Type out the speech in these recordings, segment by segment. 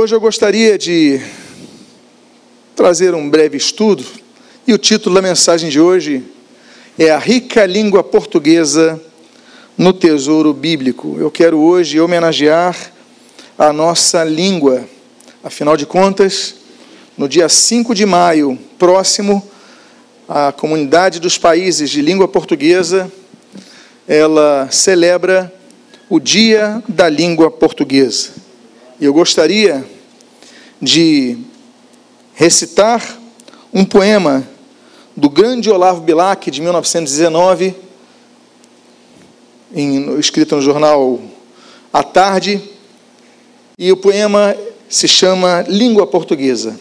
Hoje eu gostaria de trazer um breve estudo e o título da mensagem de hoje é A Rica Língua Portuguesa no Tesouro Bíblico. Eu quero hoje homenagear a nossa língua. Afinal de contas, no dia 5 de maio próximo, a comunidade dos países de língua portuguesa ela celebra o Dia da Língua Portuguesa. E eu gostaria de recitar um poema do grande Olavo Bilac, de 1919, em, escrito no jornal À Tarde, e o poema se chama Língua Portuguesa.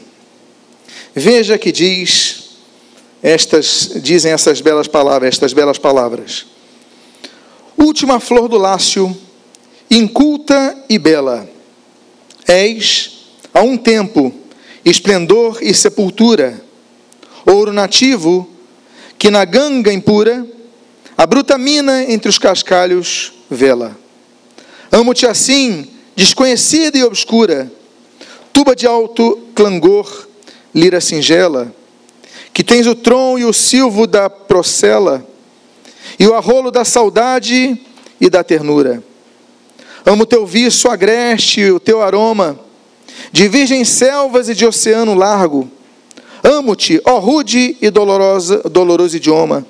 Veja que diz estas dizem essas belas palavras, estas belas palavras. Última flor do lácio, inculta e bela És, a um tempo, esplendor e sepultura, ouro nativo, que na ganga impura, a bruta mina entre os cascalhos vela. Amo-te assim, desconhecida e obscura, tuba de alto clangor, lira singela, que tens o tron e o silvo da procela, e o arrolo da saudade e da ternura. Amo teu viço agreste, o teu aroma, de virgens selvas e de oceano largo. Amo-te, ó rude e dolorosa, doloroso idioma,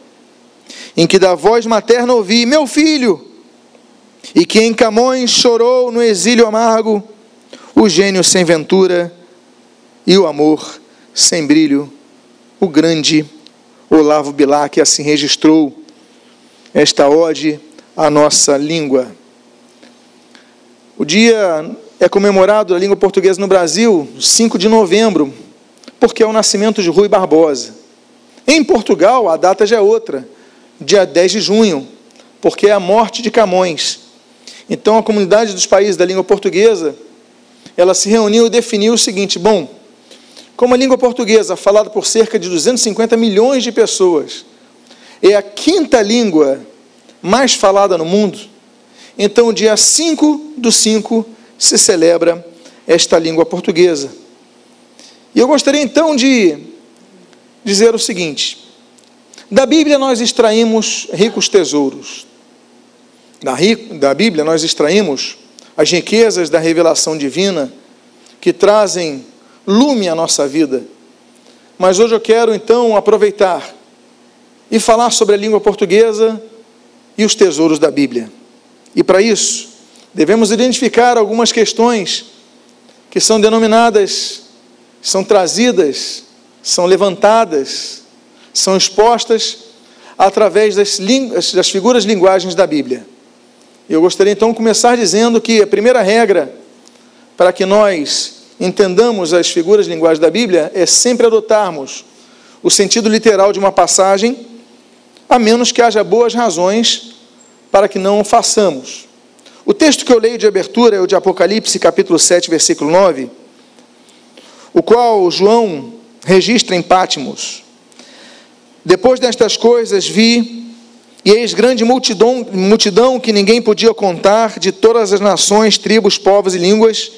em que da voz materna ouvi, meu filho, e que em Camões chorou no exílio amargo, o gênio sem ventura e o amor sem brilho, o grande Olavo Bilac assim registrou esta ode à nossa língua. O dia é comemorado a língua portuguesa no Brasil, 5 de novembro, porque é o nascimento de Rui Barbosa. Em Portugal, a data já é outra, dia 10 de junho, porque é a morte de Camões. Então, a comunidade dos países da língua portuguesa, ela se reuniu e definiu o seguinte: bom, como a língua portuguesa, falada por cerca de 250 milhões de pessoas, é a quinta língua mais falada no mundo, então, dia 5 do 5 se celebra esta língua portuguesa. E eu gostaria então de dizer o seguinte: da Bíblia nós extraímos ricos tesouros. Da, da Bíblia nós extraímos as riquezas da revelação divina que trazem lume à nossa vida. Mas hoje eu quero então aproveitar e falar sobre a língua portuguesa e os tesouros da Bíblia. E para isso, devemos identificar algumas questões que são denominadas, são trazidas, são levantadas, são expostas através das, das figuras linguagens da Bíblia. Eu gostaria então de começar dizendo que a primeira regra para que nós entendamos as figuras linguagens da Bíblia é sempre adotarmos o sentido literal de uma passagem, a menos que haja boas razões para que não o façamos. O texto que eu leio de abertura é o de Apocalipse, capítulo 7, versículo 9, o qual João registra em Pátimos. Depois destas coisas vi, e eis grande multidão, multidão que ninguém podia contar, de todas as nações, tribos, povos e línguas,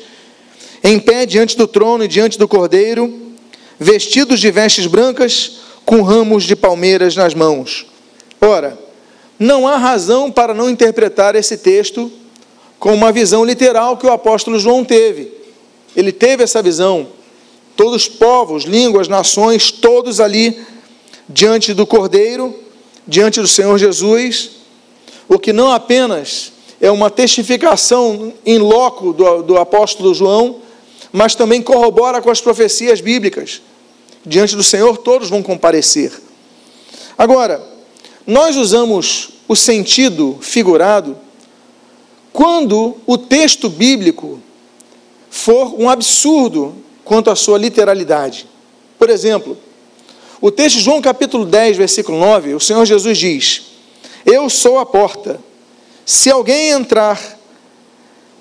em pé diante do trono e diante do cordeiro, vestidos de vestes brancas, com ramos de palmeiras nas mãos. Ora, não há razão para não interpretar esse texto com uma visão literal que o apóstolo João teve. Ele teve essa visão. Todos os povos, línguas, nações, todos ali diante do Cordeiro, diante do Senhor Jesus, o que não apenas é uma testificação em loco do, do apóstolo João, mas também corrobora com as profecias bíblicas. Diante do Senhor, todos vão comparecer. Agora, nós usamos o sentido figurado quando o texto bíblico for um absurdo quanto à sua literalidade. Por exemplo, o texto de João capítulo 10, versículo 9, o Senhor Jesus diz: Eu sou a porta. Se alguém entrar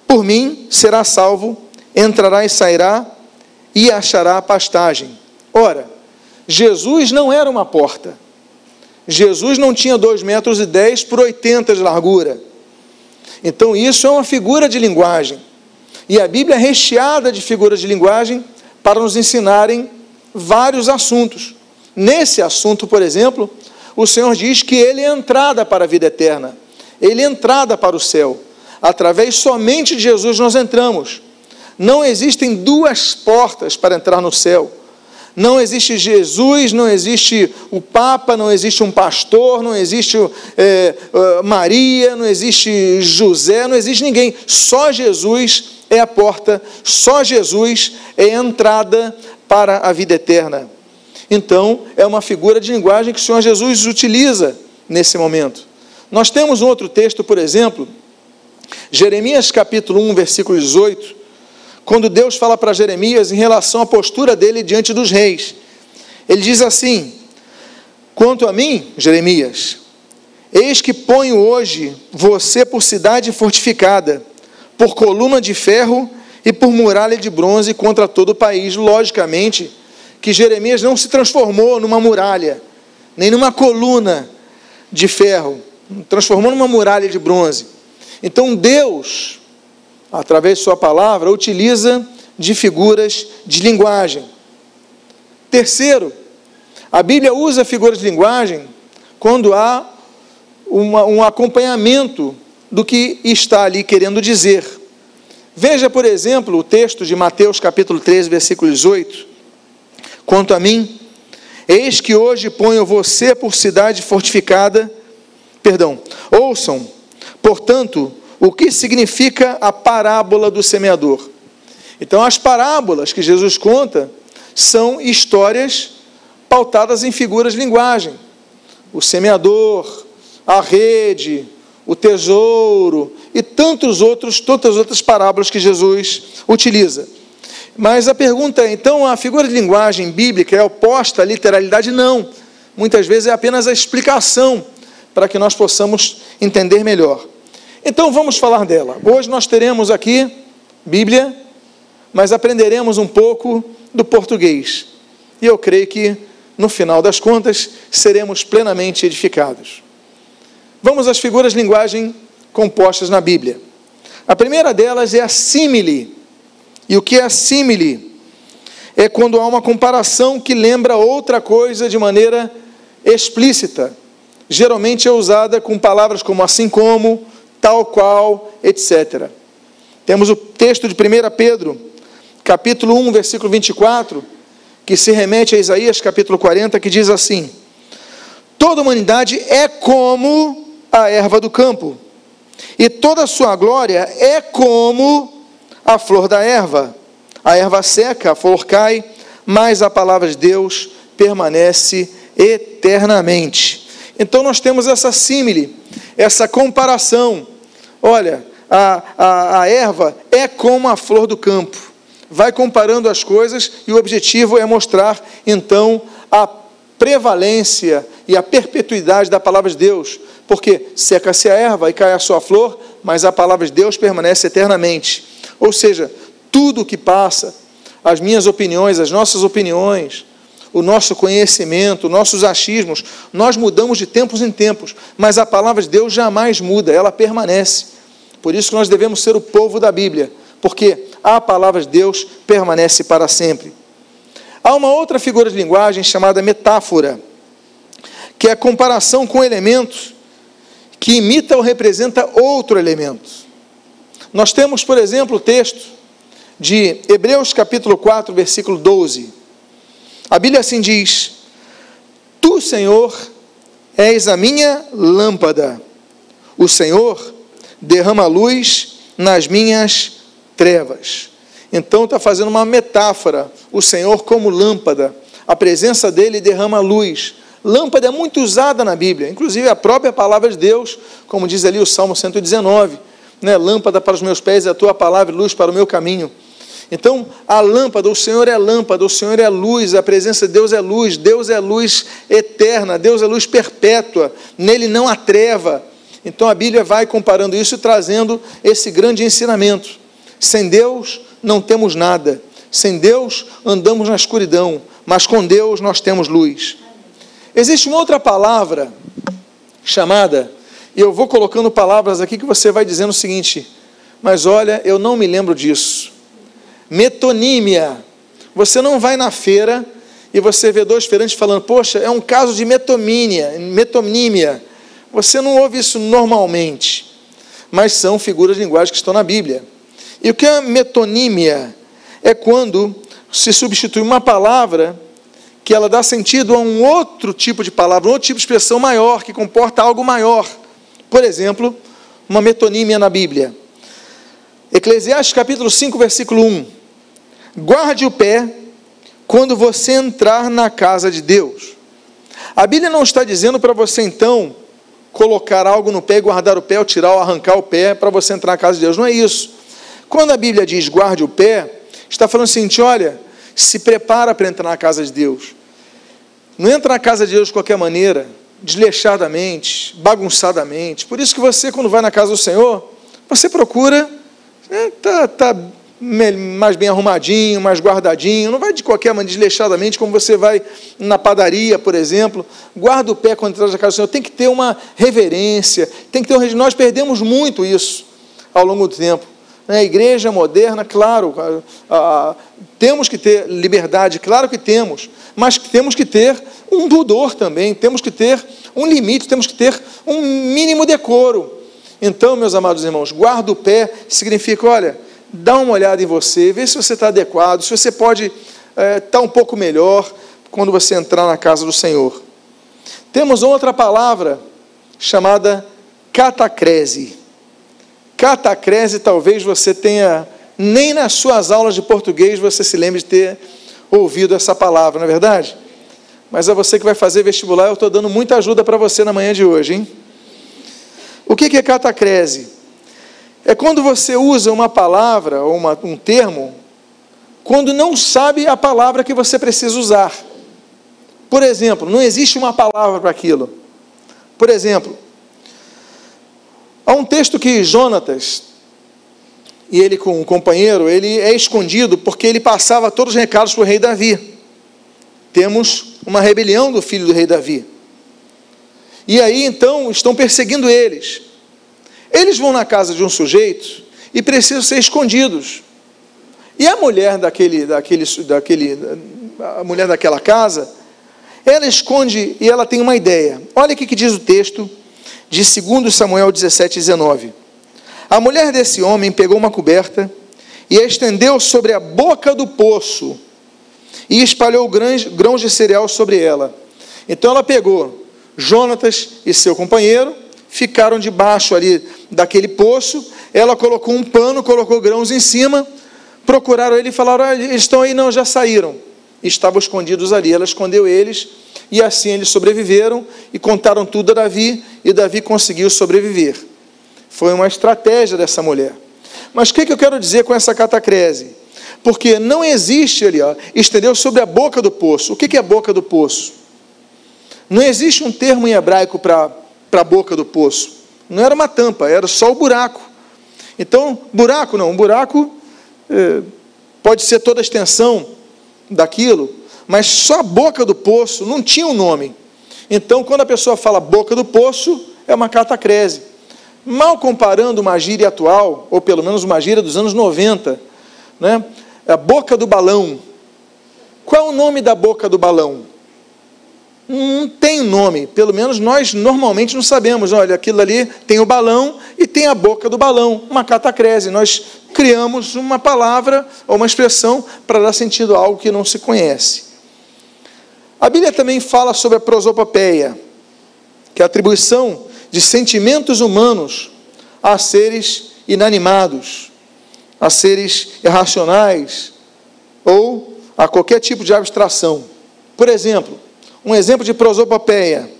por mim, será salvo, entrará e sairá e achará pastagem. Ora, Jesus não era uma porta. Jesus não tinha 2 metros e 10 por 80 de largura. Então isso é uma figura de linguagem. E a Bíblia é recheada de figuras de linguagem para nos ensinarem vários assuntos. Nesse assunto, por exemplo, o Senhor diz que Ele é entrada para a vida eterna, Ele é entrada para o céu. Através somente de Jesus nós entramos. Não existem duas portas para entrar no céu. Não existe Jesus, não existe o Papa, não existe um pastor, não existe é, Maria, não existe José, não existe ninguém. Só Jesus é a porta, só Jesus é a entrada para a vida eterna. Então, é uma figura de linguagem que o Senhor Jesus utiliza nesse momento. Nós temos um outro texto, por exemplo, Jeremias capítulo 1, versículo 18, quando Deus fala para Jeremias em relação à postura dele diante dos reis. Ele diz assim: Quanto a mim, Jeremias, eis que ponho hoje você por cidade fortificada, por coluna de ferro e por muralha de bronze contra todo o país. Logicamente, que Jeremias não se transformou numa muralha, nem numa coluna de ferro, transformou numa muralha de bronze. Então Deus, através de Sua palavra, utiliza de figuras de linguagem. Terceiro, a Bíblia usa figuras de linguagem quando há uma, um acompanhamento do que está ali querendo dizer. Veja, por exemplo, o texto de Mateus capítulo 13, versículo 18. Quanto a mim, eis que hoje ponho você por cidade fortificada. Perdão, ouçam, portanto, o que significa a parábola do semeador. Então, as parábolas que Jesus conta são histórias pautadas em figuras de linguagem. O semeador, a rede, o tesouro e tantos outros, tantas outras parábolas que Jesus utiliza. Mas a pergunta é: então a figura de linguagem bíblica é oposta à literalidade? Não. Muitas vezes é apenas a explicação para que nós possamos entender melhor. Então vamos falar dela. Hoje nós teremos aqui Bíblia, mas aprenderemos um pouco do português. E eu creio que, no final das contas, seremos plenamente edificados. Vamos às figuras de linguagem compostas na Bíblia. A primeira delas é a símile. E o que é símile? É quando há uma comparação que lembra outra coisa de maneira explícita. Geralmente é usada com palavras como assim como, tal qual, etc. Temos o texto de 1 Pedro, capítulo 1, versículo 24, que se remete a Isaías, capítulo 40, que diz assim: Toda humanidade é como a erva do campo, e toda a sua glória é como a flor da erva. A erva seca, a flor cai, mas a palavra de Deus permanece eternamente. Então nós temos essa símile, essa comparação. Olha, a, a, a erva é como a flor do campo. Vai comparando as coisas e o objetivo é mostrar então a prevalência e a perpetuidade da palavra de Deus. Porque seca-se a erva e cai a sua flor, mas a palavra de Deus permanece eternamente. Ou seja, tudo o que passa, as minhas opiniões, as nossas opiniões, o nosso conhecimento, nossos achismos, nós mudamos de tempos em tempos, mas a palavra de Deus jamais muda, ela permanece. Por isso que nós devemos ser o povo da Bíblia, porque a palavra de Deus permanece para sempre. Há uma outra figura de linguagem chamada metáfora, que é a comparação com elementos que imita ou representa outro elemento. Nós temos, por exemplo, o texto de Hebreus capítulo 4, versículo 12. A Bíblia assim diz: Tu, Senhor, és a minha lâmpada. O Senhor derrama luz nas minhas trevas. Então está fazendo uma metáfora, o Senhor como lâmpada. A presença dele derrama luz. Lâmpada é muito usada na Bíblia, inclusive a própria palavra de Deus, como diz ali o Salmo 119 né? lâmpada para os meus pés é a tua palavra, luz para o meu caminho. Então, a lâmpada, o Senhor é lâmpada, o Senhor é luz, a presença de Deus é luz, Deus é luz eterna, Deus é luz perpétua, nele não há treva. Então a Bíblia vai comparando isso e trazendo esse grande ensinamento. Sem Deus não temos nada, sem Deus andamos na escuridão, mas com Deus nós temos luz. Existe uma outra palavra chamada e eu vou colocando palavras aqui que você vai dizendo o seguinte: mas olha, eu não me lembro disso. Metonímia. Você não vai na feira e você vê dois feirantes falando, poxa, é um caso de metomínia, metonímia. Você não ouve isso normalmente, mas são figuras de linguagem que estão na Bíblia. E o que é metonímia? É quando se substitui uma palavra que ela dá sentido a um outro tipo de palavra, um outro tipo de expressão maior, que comporta algo maior. Por exemplo, uma metonímia na Bíblia. Eclesiastes capítulo 5, versículo 1. Guarde o pé quando você entrar na casa de Deus. A Bíblia não está dizendo para você então colocar algo no pé guardar o pé, ou tirar ou arrancar o pé para você entrar na casa de Deus. Não é isso. Quando a Bíblia diz guarde o pé, está falando assim: olha, se prepara para entrar na casa de Deus. Não entra na casa de Deus de qualquer maneira, desleixadamente, bagunçadamente. Por isso que você, quando vai na casa do Senhor, você procura, né, tá, tá mais bem arrumadinho, mais guardadinho, não vai de qualquer maneira, desleixadamente, como você vai na padaria, por exemplo, guarda o pé quando entra na casa do Senhor, tem que ter uma reverência, tem que ter um... Nós perdemos muito isso ao longo do tempo. A né? igreja moderna, claro, a, a, temos que ter liberdade, claro que temos, mas temos que ter um pudor também, temos que ter um limite, temos que ter um mínimo decoro. Então, meus amados irmãos, guarda o pé significa, olha, dá uma olhada em você, vê se você está adequado, se você pode estar é, tá um pouco melhor quando você entrar na casa do Senhor. Temos outra palavra chamada catacrese. Catacrese, talvez você tenha, nem nas suas aulas de português você se lembre de ter ouvido essa palavra, não é verdade? Mas é você que vai fazer vestibular, eu estou dando muita ajuda para você na manhã de hoje, hein? O que é catacrese? É quando você usa uma palavra ou uma, um termo quando não sabe a palavra que você precisa usar. Por exemplo, não existe uma palavra para aquilo. Por exemplo, Há um texto que Jonatas, e ele com um companheiro, ele é escondido porque ele passava todos os recados para o rei Davi. Temos uma rebelião do filho do rei Davi. E aí então estão perseguindo eles. Eles vão na casa de um sujeito e precisam ser escondidos. E a mulher daquele, daquele, daquele, a mulher daquela casa, ela esconde e ela tem uma ideia. Olha o que diz o texto de 2 Samuel 17, 19. A mulher desse homem pegou uma coberta e a estendeu sobre a boca do poço e espalhou grãos de cereal sobre ela. Então ela pegou Jonatas e seu companheiro, ficaram debaixo ali daquele poço, ela colocou um pano, colocou grãos em cima, procuraram ele e falaram: ah, eles estão aí, não, já saíram. Estavam escondidos ali. Ela escondeu eles e assim eles sobreviveram e contaram tudo a Davi, e Davi conseguiu sobreviver. Foi uma estratégia dessa mulher. Mas o que, que eu quero dizer com essa catacrese? Porque não existe ali, ó, estendeu sobre a boca do poço. O que, que é a boca do poço? Não existe um termo em hebraico para a boca do poço. Não era uma tampa, era só o buraco. Então, buraco não, um buraco eh, pode ser toda a extensão daquilo, mas só a boca do poço não tinha um nome. Então, quando a pessoa fala boca do poço, é uma catacrese. Mal comparando uma gíria atual, ou pelo menos uma gíria dos anos 90, né? a boca do balão. Qual é o nome da boca do balão? Não tem nome, pelo menos nós normalmente não sabemos. Olha, aquilo ali tem o balão e tem a boca do balão, uma catacrese. Nós criamos uma palavra ou uma expressão para dar sentido a algo que não se conhece. A Bíblia também fala sobre a prosopopeia, que é a atribuição de sentimentos humanos a seres inanimados, a seres irracionais ou a qualquer tipo de abstração. Por exemplo, um exemplo de prosopopeia: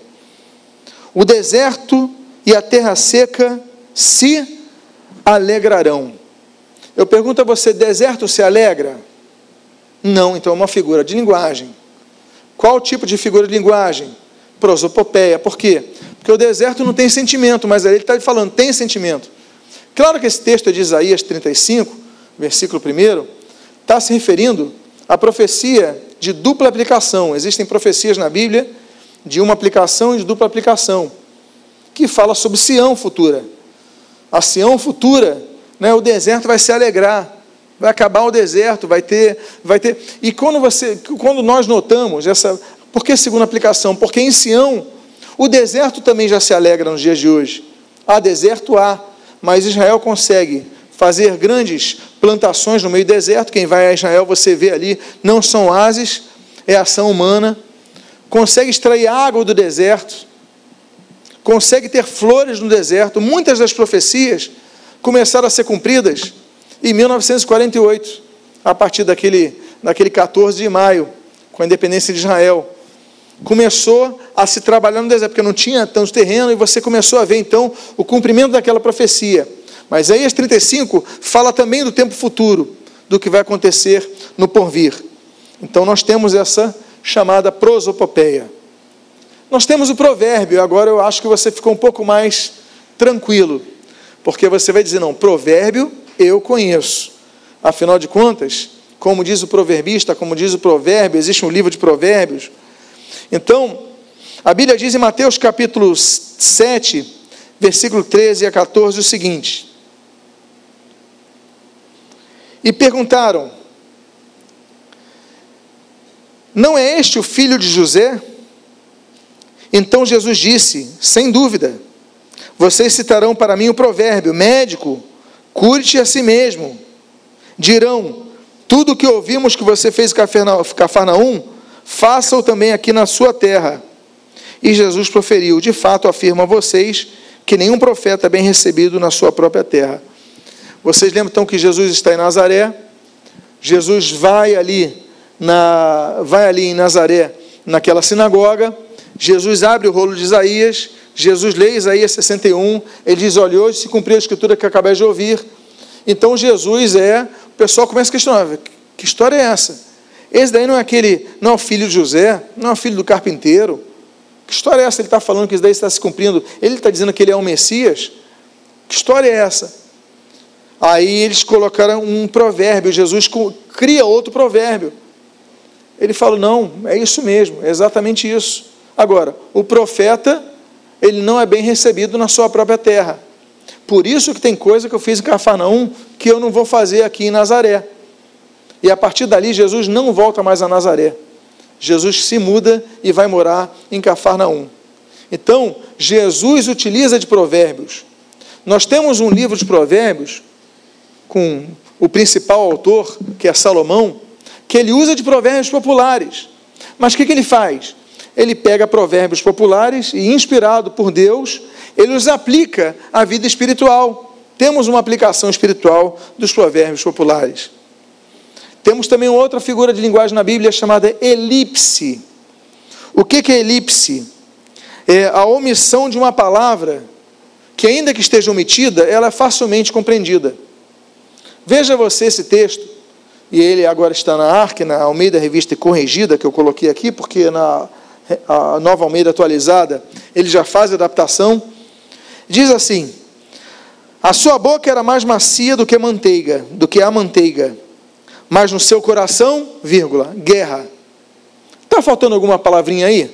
o deserto e a terra seca se alegrarão. Eu pergunto a você: deserto se alegra? Não, então é uma figura de linguagem. Qual tipo de figura de linguagem? Prosopopeia. Por quê? Porque o deserto não tem sentimento, mas ele está falando, tem sentimento. Claro que esse texto é de Isaías 35, versículo 1, está se referindo à profecia de dupla aplicação. Existem profecias na Bíblia de uma aplicação e de dupla aplicação, que fala sobre Sião futura. A Sião futura né, o deserto vai se alegrar. Vai acabar o deserto, vai ter, vai ter. E quando você, quando nós notamos essa, por que segunda aplicação? Porque em Sião o deserto também já se alegra nos dias de hoje. Há deserto há, mas Israel consegue fazer grandes plantações no meio do deserto. Quem vai a Israel, você vê ali, não são oásis, é ação humana. Consegue extrair água do deserto, consegue ter flores no deserto. Muitas das profecias começaram a ser cumpridas em 1948, a partir daquele, daquele 14 de maio, com a independência de Israel. Começou a se trabalhar no deserto, porque não tinha tanto terreno, e você começou a ver então o cumprimento daquela profecia. Mas aí as 35 fala também do tempo futuro, do que vai acontecer no porvir. Então nós temos essa chamada prosopopeia. Nós temos o provérbio, agora eu acho que você ficou um pouco mais tranquilo, porque você vai dizer: não, provérbio eu conheço. Afinal de contas, como diz o proverbista, como diz o provérbio, existe um livro de provérbios. Então, a Bíblia diz em Mateus capítulo 7, versículo 13 a 14 o seguinte: e perguntaram: Não é este o filho de José? Então Jesus disse: Sem dúvida, vocês citarão para mim o provérbio: Médico, cure-te a si mesmo. Dirão: Tudo o que ouvimos que você fez em Cafarnaum, faça-o também aqui na sua terra. E Jesus proferiu: De fato, afirmo a vocês que nenhum profeta é bem recebido na sua própria terra. Vocês lembram então que Jesus está em Nazaré? Jesus vai ali, na, vai ali em Nazaré, naquela sinagoga. Jesus abre o rolo de Isaías. Jesus lê Isaías 61. Ele diz: Olha, hoje se cumpriu a escritura que acabei de ouvir. Então Jesus é. O pessoal começa a questionar: que história é essa? Esse daí não é aquele, não é o filho de José, não é o filho do carpinteiro. Que história é essa? Ele está falando que isso daí está se cumprindo. Ele está dizendo que ele é o Messias. Que história é essa? Aí eles colocaram um provérbio, Jesus cria outro provérbio. Ele fala: não, é isso mesmo, é exatamente isso. Agora, o profeta, ele não é bem recebido na sua própria terra. Por isso que tem coisa que eu fiz em Cafarnaum que eu não vou fazer aqui em Nazaré. E a partir dali, Jesus não volta mais a Nazaré. Jesus se muda e vai morar em Cafarnaum. Então, Jesus utiliza de provérbios. Nós temos um livro de provérbios com o principal autor, que é Salomão, que ele usa de provérbios populares. Mas o que, que ele faz? Ele pega provérbios populares e, inspirado por Deus, ele os aplica à vida espiritual. Temos uma aplicação espiritual dos provérbios populares. Temos também outra figura de linguagem na Bíblia chamada elipse. O que, que é elipse? É a omissão de uma palavra que, ainda que esteja omitida, ela é facilmente compreendida. Veja você esse texto, e ele agora está na ARC, na Almeida Revista Corrigida, que eu coloquei aqui, porque na nova Almeida atualizada, ele já faz adaptação. Diz assim: A sua boca era mais macia do que manteiga, do que a manteiga, mas no seu coração, vírgula, guerra. Está faltando alguma palavrinha aí?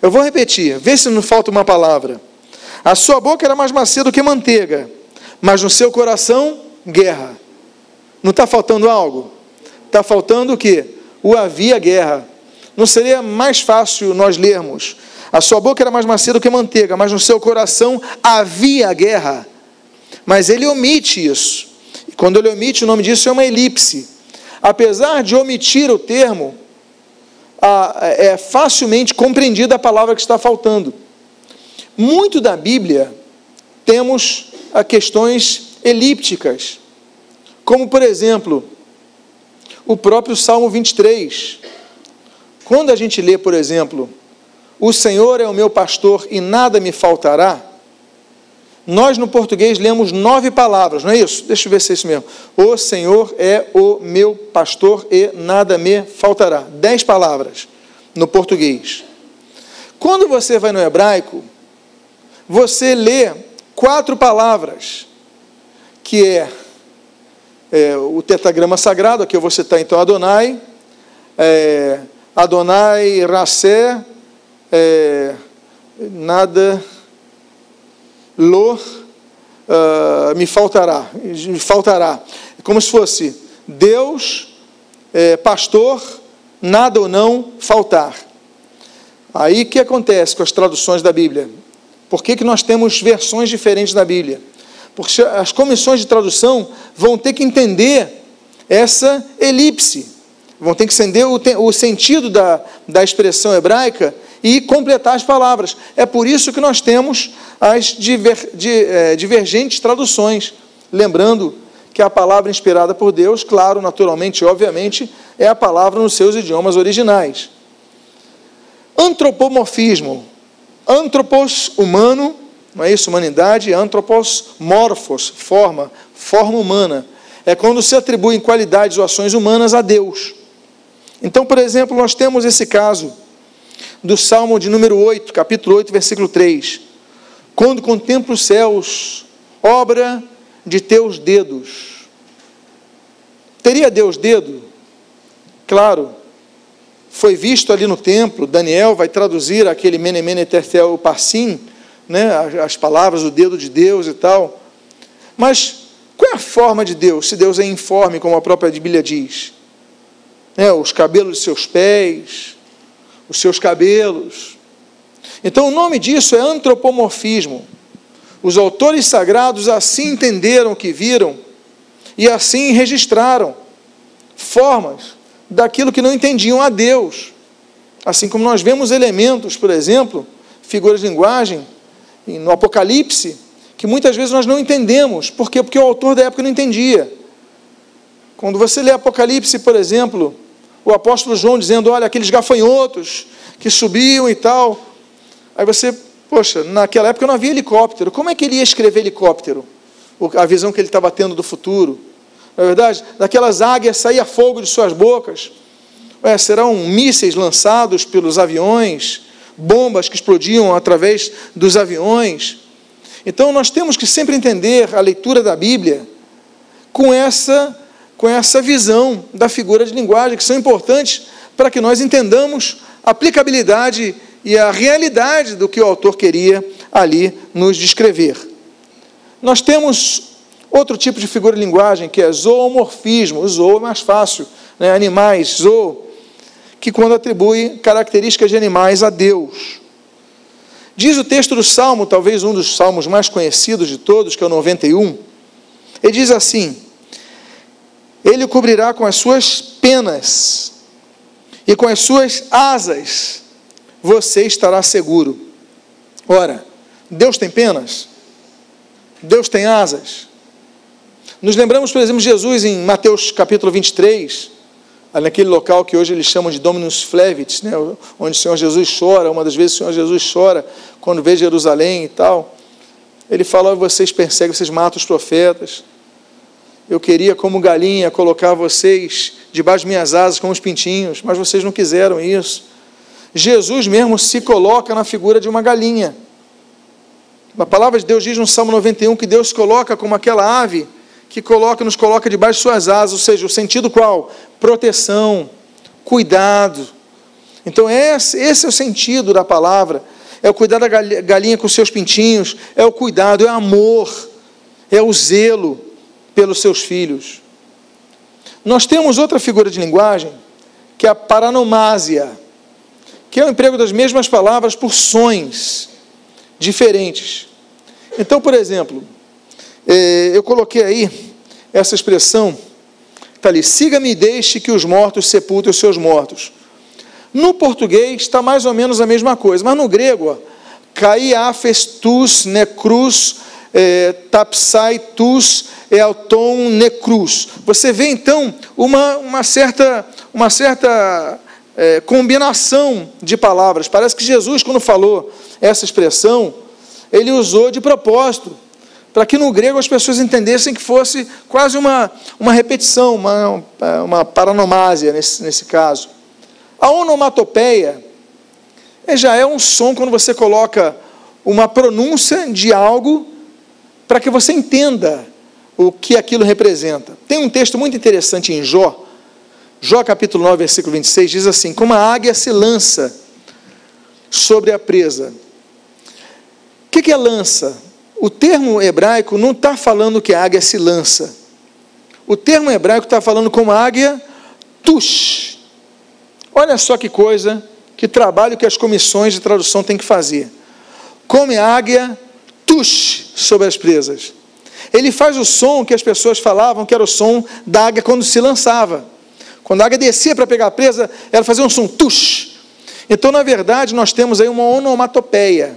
Eu vou repetir, vê se não falta uma palavra. A sua boca era mais macia do que manteiga, mas no seu coração, guerra. Não está faltando algo? Está faltando o que? O havia guerra. Não seria mais fácil nós lermos? A sua boca era mais macia do que manteiga, mas no seu coração havia guerra. Mas ele omite isso. E quando ele omite, o nome disso é uma elipse. Apesar de omitir o termo, é facilmente compreendida a palavra que está faltando. Muito da Bíblia temos questões elípticas, como por exemplo, o próprio Salmo 23. Quando a gente lê, por exemplo, o Senhor é o meu pastor e nada me faltará, nós no português lemos nove palavras, não é isso? Deixa eu ver se é isso mesmo. O Senhor é o meu pastor e nada me faltará. Dez palavras no português. Quando você vai no hebraico, você lê quatro palavras que é, é o tetagrama sagrado, aqui eu vou citar então Adonai, é, Adonai, Racé, é, nada, Lor, uh, me faltará, me faltará. É como se fosse Deus, é, pastor, nada ou não faltar. Aí que acontece com as traduções da Bíblia? Por que, que nós temos versões diferentes da Bíblia? Porque as comissões de tradução vão ter que entender essa elipse, vão ter que entender o, o sentido da, da expressão hebraica e completar as palavras. É por isso que nós temos as diver, di, é, divergentes traduções. Lembrando que a palavra inspirada por Deus, claro, naturalmente, obviamente, é a palavra nos seus idiomas originais. Antropomorfismo. Antropos, humano, não é isso? Humanidade. Antropos, morfos, forma, forma humana. É quando se atribuem qualidades ou ações humanas a Deus. Então, por exemplo, nós temos esse caso do Salmo de número 8, capítulo 8, versículo 3. Quando contemplo os céus, obra de teus dedos. Teria Deus dedo? Claro. Foi visto ali no templo, Daniel vai traduzir aquele Menemene Tertel Parsim, né, as palavras, o dedo de Deus e tal. Mas qual é a forma de Deus, se Deus é informe, como a própria Bíblia diz? É, os cabelos de seus pés, os seus cabelos. Então o nome disso é antropomorfismo. Os autores sagrados assim entenderam o que viram e assim registraram formas daquilo que não entendiam a Deus. Assim como nós vemos elementos, por exemplo, figuras de linguagem, no Apocalipse, que muitas vezes nós não entendemos. Por quê? Porque o autor da época não entendia. Quando você lê Apocalipse, por exemplo, o apóstolo João dizendo: Olha, aqueles gafanhotos que subiam e tal. Aí você, poxa, naquela época não havia helicóptero. Como é que ele ia escrever helicóptero? A visão que ele estava tendo do futuro. Na é verdade, daquelas águias saía fogo de suas bocas. Ué, serão mísseis lançados pelos aviões, bombas que explodiam através dos aviões. Então nós temos que sempre entender a leitura da Bíblia com essa com essa visão da figura de linguagem, que são importantes para que nós entendamos a aplicabilidade e a realidade do que o autor queria ali nos descrever. Nós temos outro tipo de figura de linguagem, que é zoomorfismo. O zoo é mais fácil, né? animais, zoo, que quando atribui características de animais a Deus. Diz o texto do Salmo, talvez um dos salmos mais conhecidos de todos, que é o 91, ele diz assim: ele cobrirá com as suas penas, e com as suas asas você estará seguro. Ora, Deus tem penas? Deus tem asas? Nos lembramos, por exemplo, de Jesus em Mateus capítulo 23, naquele local que hoje eles chamam de Dominus Flevit, né, onde o Senhor Jesus chora, uma das vezes o Senhor Jesus chora quando vê Jerusalém e tal. Ele fala: vocês perseguem, vocês matam os profetas. Eu queria, como galinha, colocar vocês debaixo de minhas asas como os pintinhos, mas vocês não quiseram isso. Jesus mesmo se coloca na figura de uma galinha. A palavra de Deus diz no Salmo 91 que Deus coloca como aquela ave que coloca, nos coloca debaixo de suas asas, ou seja, o sentido qual? Proteção, cuidado. Então, esse, esse é o sentido da palavra. É o cuidar da galinha com seus pintinhos, é o cuidado, é o amor, é o zelo pelos seus filhos. Nós temos outra figura de linguagem, que é a paranomásia, que é o emprego das mesmas palavras por sons diferentes. Então, por exemplo, eu coloquei aí essa expressão, está ali, siga-me e deixe que os mortos sepultem os seus mortos. No português está mais ou menos a mesma coisa, mas no grego, caiafestus necrus é, tapsaitus ealton necrus. Você vê então uma, uma certa, uma certa é, combinação de palavras. Parece que Jesus, quando falou essa expressão, ele usou de propósito, para que no grego as pessoas entendessem que fosse quase uma, uma repetição, uma, uma paranomásia nesse, nesse caso. A onomatopeia já é um som quando você coloca uma pronúncia de algo para que você entenda o que aquilo representa. Tem um texto muito interessante em Jó, Jó capítulo 9, versículo 26, diz assim: Como a águia se lança sobre a presa. O que é lança? O termo hebraico não está falando que a águia se lança. O termo hebraico está falando como a águia tush. Olha só que coisa, que trabalho que as comissões de tradução têm que fazer. Come a águia tush sobre as presas. Ele faz o som que as pessoas falavam que era o som da águia quando se lançava. Quando a águia descia para pegar a presa, ela fazia um som tush. Então, na verdade, nós temos aí uma onomatopeia.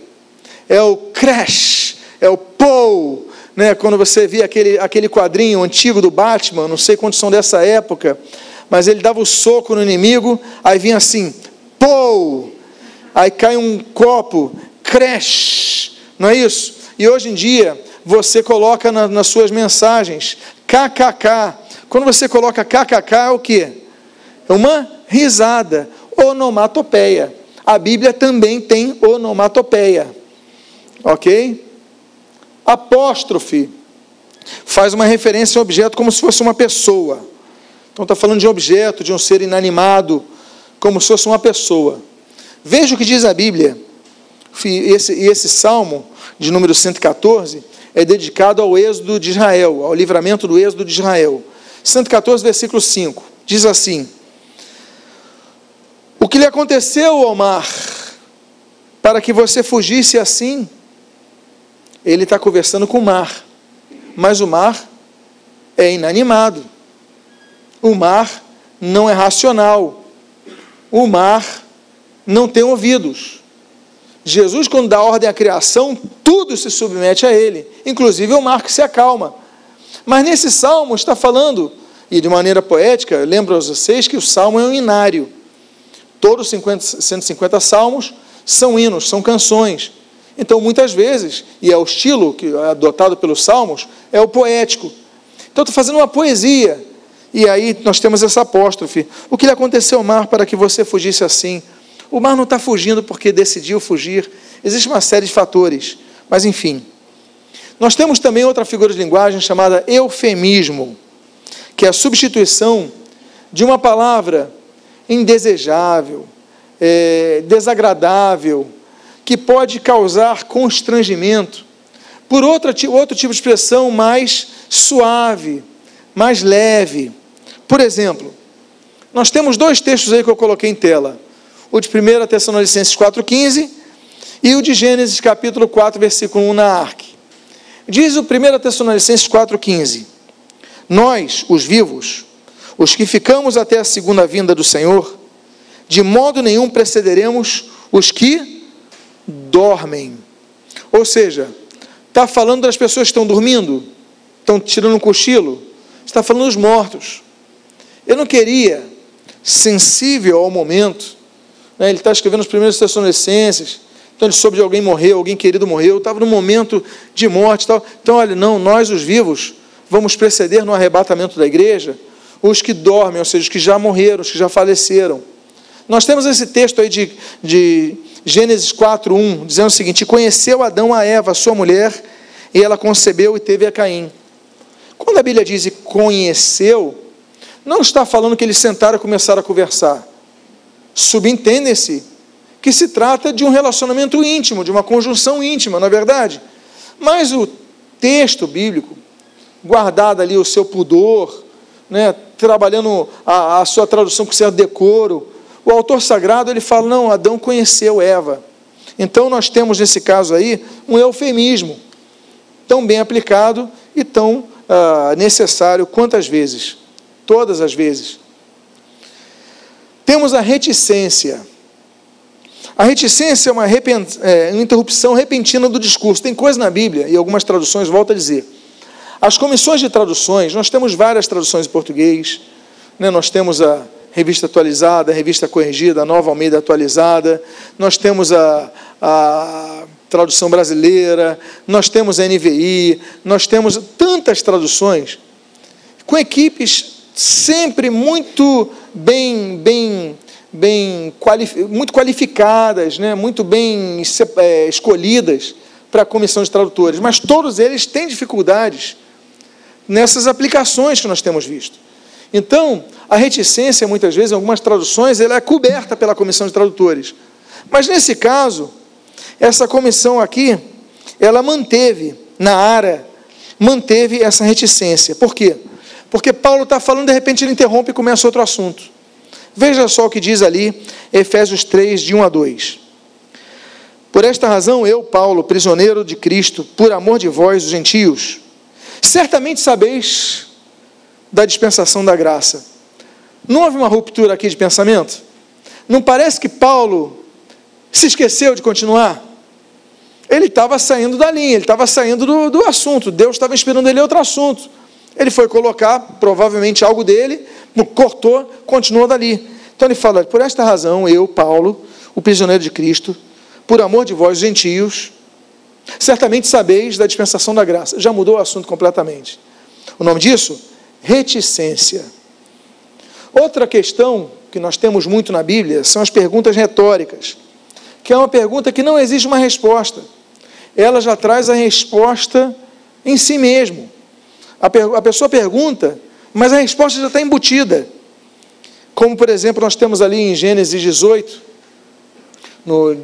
É o crash, é o pou, né? Quando você via aquele, aquele quadrinho antigo do Batman, não sei quantos são dessa época, mas ele dava o soco no inimigo, aí vinha assim, pou, aí cai um copo, crash, não é isso? E hoje em dia, você coloca na, nas suas mensagens, kkk. Quando você coloca kkk, é o que? É uma risada, onomatopeia. A Bíblia também tem onomatopeia, ok? Apóstrofe faz uma referência a um objeto como se fosse uma pessoa. Então está falando de um objeto, de um ser inanimado, como se fosse uma pessoa. Veja o que diz a Bíblia. Esse, esse salmo, de número 114, é dedicado ao êxodo de Israel, ao livramento do êxodo de Israel. 114, versículo 5, diz assim: O que lhe aconteceu ao mar, para que você fugisse assim? Ele está conversando com o mar, mas o mar é inanimado, o mar não é racional, o mar não tem ouvidos. Jesus, quando dá ordem à criação, tudo se submete a ele, inclusive o mar que se acalma. Mas nesse salmo está falando, e de maneira poética, lembro a vocês que o salmo é um inário. Todos os 50, 150 salmos são hinos, são canções. Então, muitas vezes, e é o estilo que é adotado pelos salmos, é o poético. Então, estou fazendo uma poesia. E aí nós temos essa apóstrofe. O que lhe aconteceu ao mar para que você fugisse assim? O mar não está fugindo porque decidiu fugir. Existe uma série de fatores. Mas, enfim. Nós temos também outra figura de linguagem chamada eufemismo, que é a substituição de uma palavra indesejável, é, desagradável, que pode causar constrangimento, por outra, outro tipo de expressão mais suave, mais leve. Por exemplo, nós temos dois textos aí que eu coloquei em tela: o de 1 Tessalonicenses 4,15 e o de Gênesis capítulo 4, versículo 1 na arque. Diz o 1 Tessalonicenses 4,15: Nós, os vivos, os que ficamos até a segunda vinda do Senhor, de modo nenhum precederemos os que dormem. Ou seja, está falando das pessoas que estão dormindo, estão tirando um cochilo, está falando dos mortos. Eu não queria, sensível ao momento, né, ele está escrevendo os primeiros Tessalonicenses, então ele soube de alguém morreu, alguém querido morreu, estava no momento de morte tal. Então, olha, não, nós os vivos vamos preceder no arrebatamento da igreja os que dormem, ou seja, os que já morreram, os que já faleceram. Nós temos esse texto aí de, de Gênesis 4:1, dizendo o seguinte: Conheceu Adão a Eva, sua mulher, e ela concebeu e teve a Caim. Quando a Bíblia diz conheceu, não está falando que eles sentaram e começaram a conversar. Subentende-se que se trata de um relacionamento íntimo, de uma conjunção íntima, não é verdade? Mas o texto bíblico, guardado ali o seu pudor, né, trabalhando a, a sua tradução com certo decoro, o autor sagrado ele fala: não, Adão conheceu Eva. Então nós temos nesse caso aí um eufemismo, tão bem aplicado e tão ah, necessário quantas vezes? Todas as vezes. Temos a reticência. A reticência é uma, é uma interrupção repentina do discurso. Tem coisa na Bíblia, e algumas traduções voltam a dizer. As comissões de traduções, nós temos várias traduções em português, né? nós temos a revista atualizada, revista corrigida, a nova Almeida atualizada, nós temos a, a tradução brasileira, nós temos a NVI, nós temos tantas traduções, com equipes sempre muito bem, bem, bem muito qualificadas, né? muito bem é, escolhidas para a comissão de tradutores, mas todos eles têm dificuldades nessas aplicações que nós temos visto. Então, a reticência, muitas vezes, em algumas traduções, ela é coberta pela comissão de tradutores. Mas nesse caso, essa comissão aqui, ela manteve Naara, manteve essa reticência. Por quê? Porque Paulo está falando, de repente ele interrompe e começa outro assunto. Veja só o que diz ali, Efésios 3, de 1 a 2. Por esta razão, eu, Paulo, prisioneiro de Cristo, por amor de vós, os gentios, certamente sabeis da dispensação da graça. Não houve uma ruptura aqui de pensamento? Não parece que Paulo se esqueceu de continuar? Ele estava saindo da linha, ele estava saindo do, do assunto, Deus estava inspirando ele outro assunto. Ele foi colocar, provavelmente, algo dele, cortou, continuou dali. Então ele fala: por esta razão, eu, Paulo, o prisioneiro de Cristo, por amor de vós, gentios, certamente sabeis da dispensação da graça. Já mudou o assunto completamente. O nome disso? Reticência. Outra questão que nós temos muito na Bíblia são as perguntas retóricas, que é uma pergunta que não existe uma resposta. Ela já traz a resposta em si mesmo. A, a pessoa pergunta, mas a resposta já está embutida. Como, por exemplo, nós temos ali em Gênesis 18, no,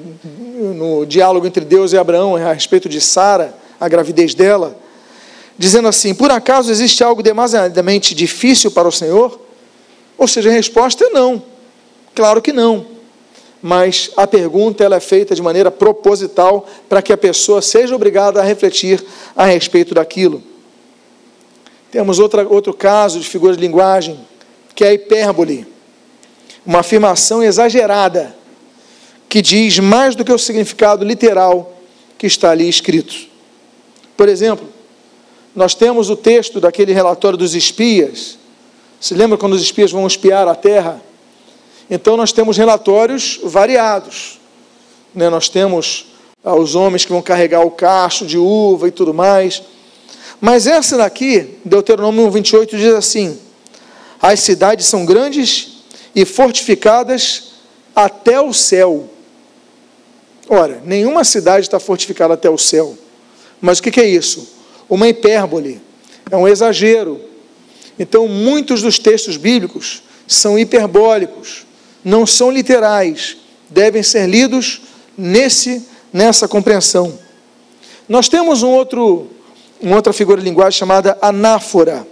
no diálogo entre Deus e Abraão a respeito de Sara, a gravidez dela, dizendo assim: Por acaso existe algo demasiadamente difícil para o Senhor? Ou seja, a resposta é não. Claro que não. Mas a pergunta ela é feita de maneira proposital para que a pessoa seja obrigada a refletir a respeito daquilo. Temos outra, outro caso de figura de linguagem, que é a hipérbole. Uma afirmação exagerada, que diz mais do que o significado literal que está ali escrito. Por exemplo, nós temos o texto daquele relatório dos espias. Se lembra quando os espias vão espiar a terra? Então nós temos relatórios variados. Né? Nós temos ah, os homens que vão carregar o cacho de uva e tudo mais. Mas essa daqui, Deuteronômio 28, diz assim: As cidades são grandes e fortificadas até o céu. Ora, nenhuma cidade está fortificada até o céu. Mas o que é isso? Uma hipérbole, é um exagero. Então, muitos dos textos bíblicos são hiperbólicos, não são literais, devem ser lidos nesse nessa compreensão. Nós temos um outro uma outra figura de linguagem chamada anáfora,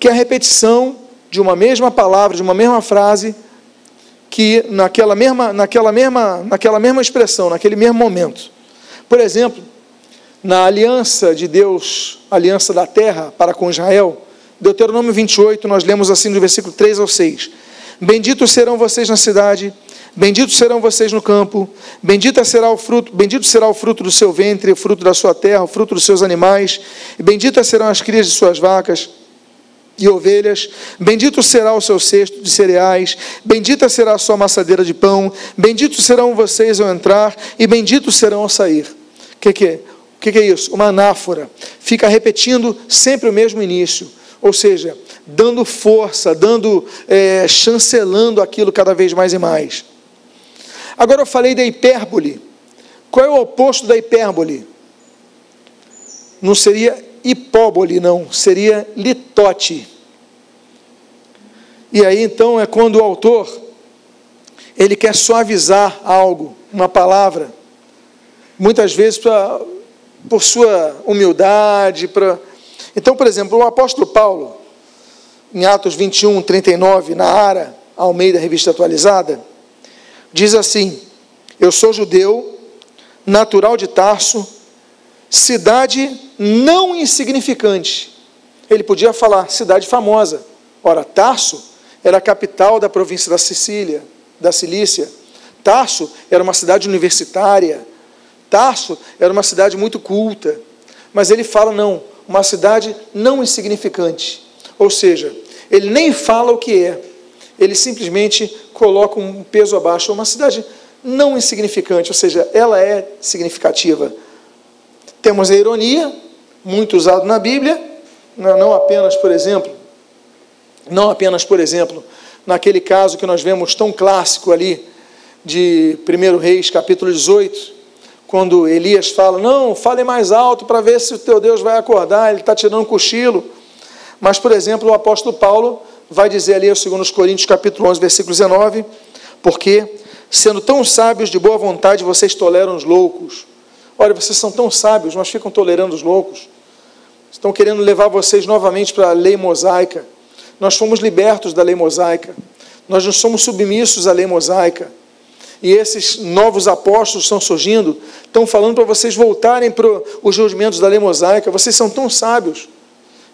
que é a repetição de uma mesma palavra, de uma mesma frase, que naquela mesma, naquela mesma, naquela mesma expressão, naquele mesmo momento. Por exemplo, na aliança de Deus, aliança da terra para com Israel, Deuteronômio 28, nós lemos assim do versículo 3 ao 6. Benditos serão vocês na cidade, Benditos serão vocês no campo, bendita será o fruto, bendito será o fruto do seu ventre, o fruto da sua terra, o fruto dos seus animais, benditas serão as crias de suas vacas e ovelhas, bendito será o seu cesto de cereais, bendita será a sua amassadeira de pão, benditos serão vocês ao entrar, e benditos serão ao sair. O que, que é? O que, que é isso? Uma anáfora. Fica repetindo sempre o mesmo início. Ou seja, dando força, dando, é, chancelando aquilo cada vez mais e mais. Agora eu falei da hipérbole. Qual é o oposto da hipérbole? Não seria hipóbole, não, seria litote. E aí então é quando o autor ele quer suavizar algo, uma palavra, muitas vezes pra, por sua humildade, pra... Então, por exemplo, o apóstolo Paulo, em Atos 21, 39, na Ara, Almeida, revista atualizada, diz assim: Eu sou judeu, natural de Tarso, cidade não insignificante. Ele podia falar cidade famosa. Ora, Tarso era a capital da província da Sicília, da Cilícia. Tarso era uma cidade universitária. Tarso era uma cidade muito culta. Mas ele fala não, uma cidade não insignificante. Ou seja, ele nem fala o que é, ele simplesmente coloca um peso abaixo. Uma cidade não insignificante, ou seja, ela é significativa. Temos a ironia, muito usado na Bíblia, não apenas, por exemplo, não apenas, por exemplo, naquele caso que nós vemos tão clássico ali de 1 Reis, capítulo 18, quando Elias fala: Não, fale mais alto para ver se o teu Deus vai acordar, ele está tirando um cochilo. Mas, por exemplo, o apóstolo Paulo vai dizer ali, segundo os Coríntios, capítulo 11, versículo 19, porque, sendo tão sábios de boa vontade, vocês toleram os loucos. Olha, vocês são tão sábios, mas ficam tolerando os loucos. Estão querendo levar vocês novamente para a lei mosaica. Nós fomos libertos da lei mosaica. Nós não somos submissos à lei mosaica. E esses novos apóstolos estão surgindo, estão falando para vocês voltarem para os rudimentos da lei mosaica. Vocês são tão sábios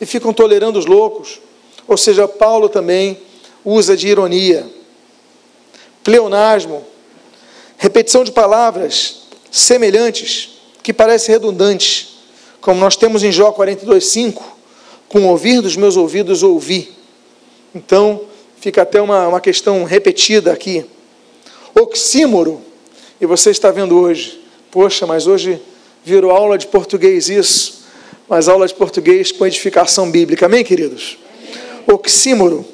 e ficam tolerando os loucos. Ou seja, Paulo também usa de ironia, pleonasmo, repetição de palavras semelhantes que parecem redundantes, como nós temos em Jó 42:5, com ouvir dos meus ouvidos ouvi. Então, fica até uma, uma questão repetida aqui. Oxímoro, e você está vendo hoje, poxa, mas hoje virou aula de português isso, mas aula de português com edificação bíblica, amém, queridos? Oxímoro,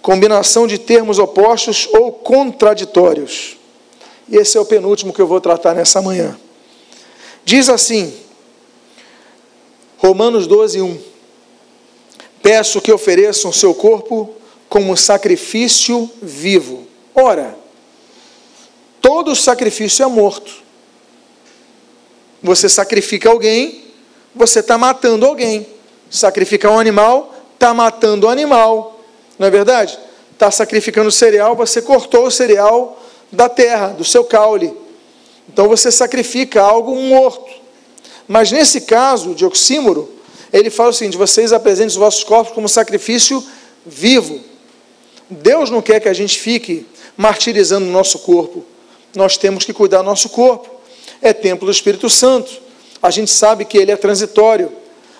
combinação de termos opostos ou contraditórios. E esse é o penúltimo que eu vou tratar nessa manhã. Diz assim, Romanos 12, 1. Peço que ofereçam seu corpo como sacrifício vivo. Ora, todo sacrifício é morto. Você sacrifica alguém, você está matando alguém. Sacrificar um animal, está matando o animal. Não é verdade? Está sacrificando cereal, você cortou o cereal da terra, do seu caule. Então você sacrifica algo morto. Mas nesse caso de oxímoro, ele fala o seguinte: vocês apresentem os vossos corpos como sacrifício vivo. Deus não quer que a gente fique martirizando o nosso corpo. Nós temos que cuidar do nosso corpo. É templo do Espírito Santo. A gente sabe que ele é transitório.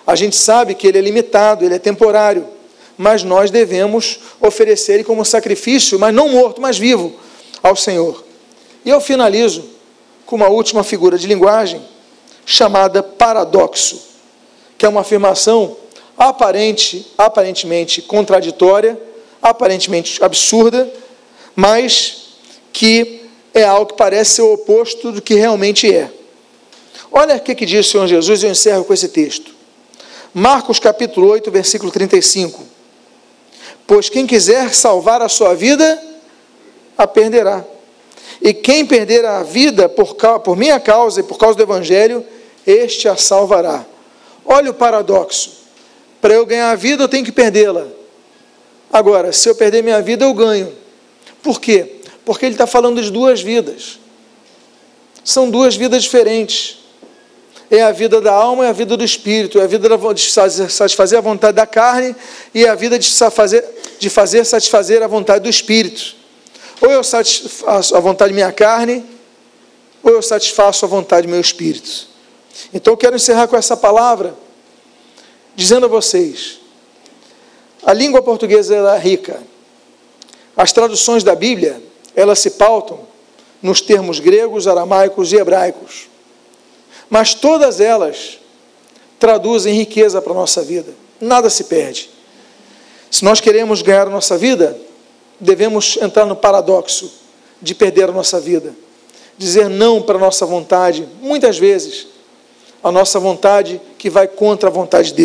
A gente sabe que ele é limitado, ele é temporário. Mas nós devemos oferecer ele como sacrifício, mas não morto, mas vivo, ao Senhor. E eu finalizo com uma última figura de linguagem chamada paradoxo, que é uma afirmação aparente, aparentemente contraditória, aparentemente absurda, mas que é algo que parece ser o oposto do que realmente é. Olha o que, diz o Senhor Jesus, eu encerro com esse texto. Marcos capítulo 8, versículo 35. Pois quem quiser salvar a sua vida, a perderá. E quem perder a vida por, por minha causa e por causa do Evangelho, este a salvará. Olha o paradoxo. Para eu ganhar a vida, eu tenho que perdê-la. Agora, se eu perder minha vida, eu ganho. Por quê? Porque ele está falando de duas vidas. São duas vidas diferentes. É a vida da alma e a vida do espírito. É a vida de satisfazer a vontade da carne e a vida de fazer, de fazer satisfazer a vontade do espírito. Ou eu satisfaço a vontade da minha carne, ou eu satisfaço a vontade do meu espírito. Então eu quero encerrar com essa palavra, dizendo a vocês: a língua portuguesa é rica. As traduções da Bíblia, elas se pautam nos termos gregos, aramaicos e hebraicos. Mas todas elas traduzem riqueza para a nossa vida. Nada se perde. Se nós queremos ganhar a nossa vida, devemos entrar no paradoxo de perder a nossa vida. Dizer não para a nossa vontade, muitas vezes, a nossa vontade que vai contra a vontade de Deus.